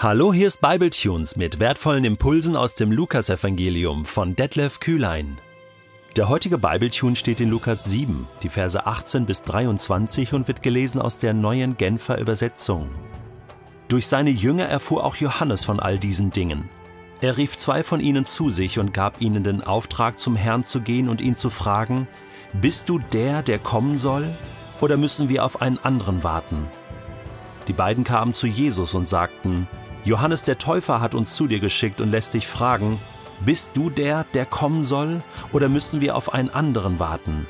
Hallo, hier ist Bibletunes mit wertvollen Impulsen aus dem Lukasevangelium von Detlef Kühlein. Der heutige Bibletune steht in Lukas 7, die Verse 18 bis 23 und wird gelesen aus der neuen Genfer Übersetzung. Durch seine Jünger erfuhr auch Johannes von all diesen Dingen. Er rief zwei von ihnen zu sich und gab ihnen den Auftrag, zum Herrn zu gehen und ihn zu fragen, Bist du der, der kommen soll, oder müssen wir auf einen anderen warten? Die beiden kamen zu Jesus und sagten, Johannes der Täufer hat uns zu dir geschickt und lässt dich fragen, bist du der, der kommen soll, oder müssen wir auf einen anderen warten?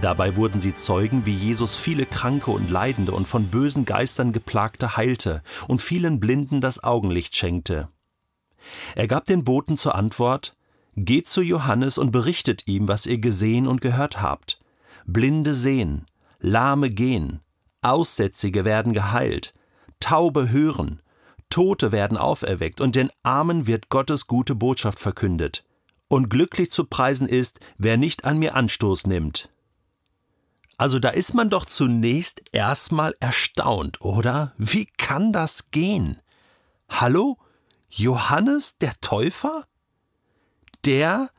Dabei wurden sie Zeugen, wie Jesus viele Kranke und Leidende und von bösen Geistern geplagte heilte und vielen Blinden das Augenlicht schenkte. Er gab den Boten zur Antwort Geht zu Johannes und berichtet ihm, was ihr gesehen und gehört habt. Blinde sehen, Lahme gehen, Aussätzige werden geheilt, Taube hören, Tote werden auferweckt und den Armen wird Gottes gute Botschaft verkündet. Und glücklich zu preisen ist, wer nicht an mir Anstoß nimmt. Also da ist man doch zunächst erstmal erstaunt, oder? Wie kann das gehen? Hallo? Johannes der Täufer? Der,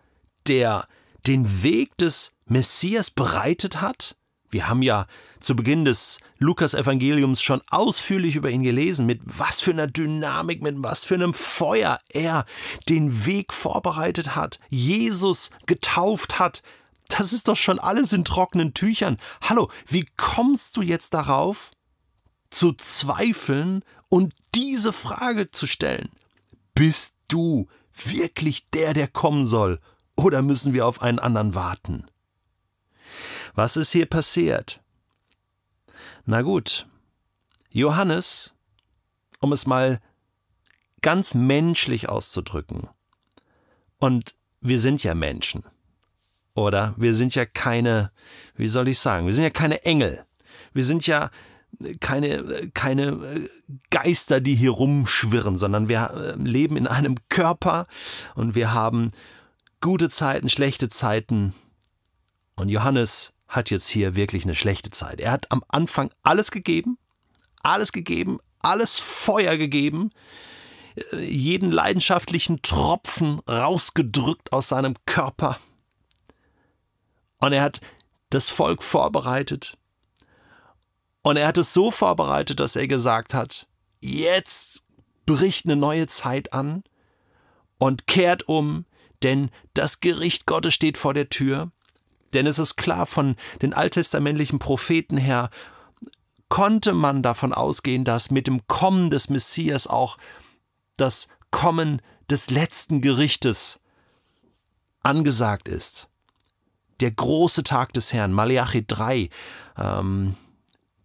der den Weg des Messias bereitet hat? Wir haben ja zu Beginn des Lukas-Evangeliums schon ausführlich über ihn gelesen, mit was für einer Dynamik, mit was für einem Feuer er den Weg vorbereitet hat, Jesus getauft hat. Das ist doch schon alles in trockenen Tüchern. Hallo, wie kommst du jetzt darauf, zu zweifeln und diese Frage zu stellen? Bist du wirklich der, der kommen soll, oder müssen wir auf einen anderen warten? Was ist hier passiert? Na gut, Johannes, um es mal ganz menschlich auszudrücken, und wir sind ja Menschen, oder? Wir sind ja keine, wie soll ich sagen, wir sind ja keine Engel. Wir sind ja keine, keine Geister, die hier rumschwirren, sondern wir äh, leben in einem Körper und wir haben gute Zeiten, schlechte Zeiten. Und Johannes hat jetzt hier wirklich eine schlechte Zeit. Er hat am Anfang alles gegeben, alles gegeben, alles Feuer gegeben, jeden leidenschaftlichen Tropfen rausgedrückt aus seinem Körper. Und er hat das Volk vorbereitet. Und er hat es so vorbereitet, dass er gesagt hat, jetzt bricht eine neue Zeit an und kehrt um, denn das Gericht Gottes steht vor der Tür. Denn es ist klar, von den alttestamentlichen Propheten her konnte man davon ausgehen, dass mit dem Kommen des Messias auch das Kommen des letzten Gerichtes angesagt ist. Der große Tag des Herrn, Malachi 3, ähm,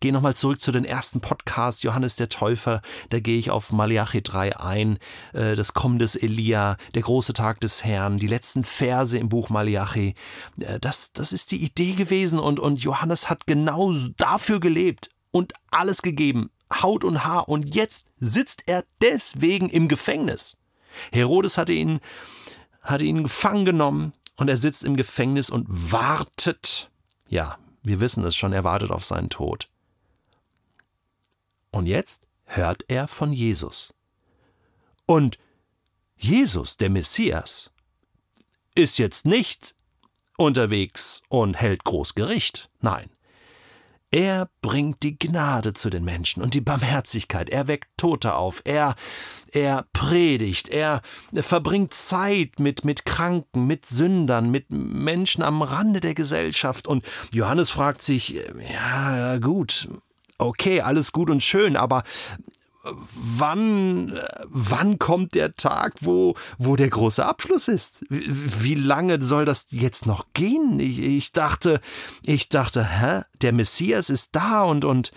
gehe nochmal zurück zu den ersten Podcasts, Johannes der Täufer, da gehe ich auf Malachi 3 ein, äh, das Kommen des Elia, der große Tag des Herrn, die letzten Verse im Buch Malachi. Äh, das, das ist die Idee gewesen und, und Johannes hat genau dafür gelebt und alles gegeben, Haut und Haar, und jetzt sitzt er deswegen im Gefängnis. Herodes hatte ihn, hatte ihn gefangen genommen und er sitzt im Gefängnis und wartet. Ja, wir wissen es schon, er wartet auf seinen Tod. Und jetzt hört er von Jesus. Und Jesus, der Messias, ist jetzt nicht unterwegs und hält groß Gericht. Nein. Er bringt die Gnade zu den Menschen und die Barmherzigkeit. Er weckt Tote auf. Er, er predigt. Er verbringt Zeit mit, mit Kranken, mit Sündern, mit Menschen am Rande der Gesellschaft. Und Johannes fragt sich, ja, gut, okay, alles gut und schön, aber wann, wann kommt der Tag, wo, wo der große Abschluss ist? Wie lange soll das jetzt noch gehen? Ich, ich dachte, ich dachte, hä? Der Messias ist da und, und,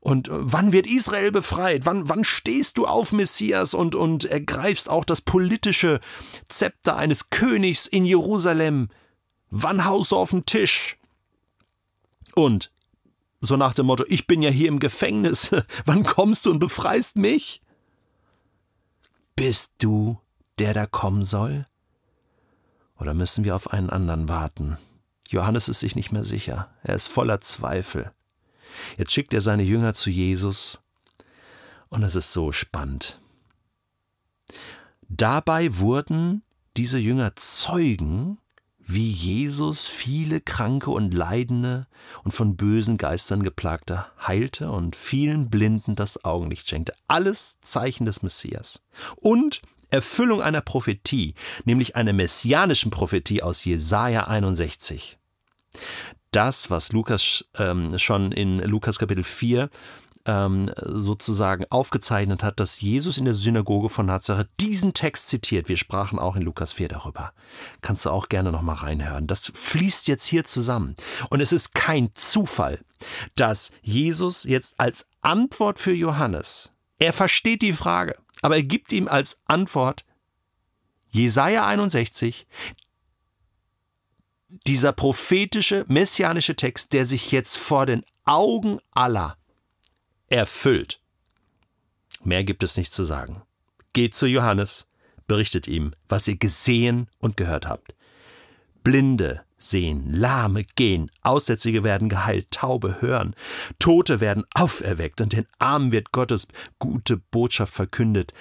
und wann wird Israel befreit? Wann, wann stehst du auf, Messias, und, und ergreifst auch das politische Zepter eines Königs in Jerusalem? Wann haust du auf den Tisch? Und so nach dem Motto, ich bin ja hier im Gefängnis, wann kommst du und befreist mich? Bist du, der da kommen soll? Oder müssen wir auf einen anderen warten? Johannes ist sich nicht mehr sicher, er ist voller Zweifel. Jetzt schickt er seine Jünger zu Jesus Und es ist so spannend. Dabei wurden diese Jünger Zeugen, wie Jesus viele Kranke und Leidende und von bösen Geistern geplagte heilte und vielen Blinden das Augenlicht schenkte. Alles Zeichen des Messias. Und Erfüllung einer Prophetie, nämlich einer messianischen Prophetie aus Jesaja 61. Das, was Lukas ähm, schon in Lukas Kapitel 4 ähm, sozusagen aufgezeichnet hat, dass Jesus in der Synagoge von Nazareth diesen Text zitiert. Wir sprachen auch in Lukas 4 darüber. Kannst du auch gerne nochmal reinhören. Das fließt jetzt hier zusammen. Und es ist kein Zufall, dass Jesus jetzt als Antwort für Johannes, er versteht die Frage, aber er gibt ihm als Antwort Jesaja 61, dieser prophetische, messianische Text, der sich jetzt vor den Augen aller erfüllt. Mehr gibt es nicht zu sagen. Geht zu Johannes, berichtet ihm, was ihr gesehen und gehört habt. Blinde sehen, Lahme gehen, Aussätzige werden geheilt, Taube hören, Tote werden auferweckt und den Armen wird Gottes gute Botschaft verkündet.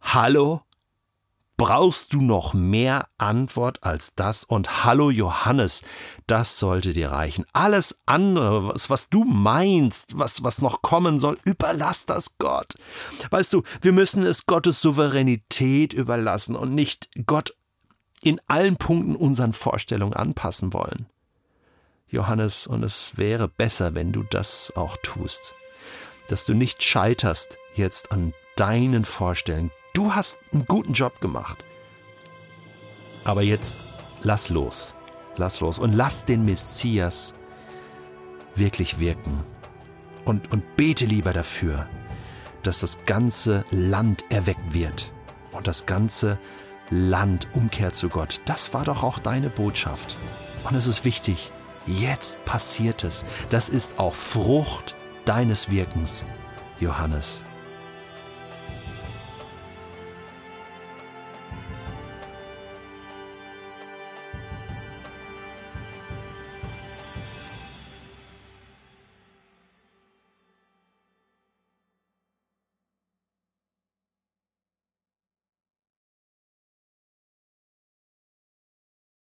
Hallo, Brauchst du noch mehr Antwort als das? Und hallo Johannes, das sollte dir reichen. Alles andere, was, was du meinst, was, was noch kommen soll, überlass das Gott. Weißt du, wir müssen es Gottes Souveränität überlassen und nicht Gott in allen Punkten unseren Vorstellungen anpassen wollen. Johannes, und es wäre besser, wenn du das auch tust, dass du nicht scheiterst jetzt an deinen Vorstellungen. Du hast einen guten Job gemacht. Aber jetzt lass los. Lass los und lass den Messias wirklich wirken. Und, und bete lieber dafür, dass das ganze Land erweckt wird und das ganze Land umkehrt zu Gott. Das war doch auch deine Botschaft. Und es ist wichtig, jetzt passiert es. Das ist auch Frucht deines Wirkens, Johannes.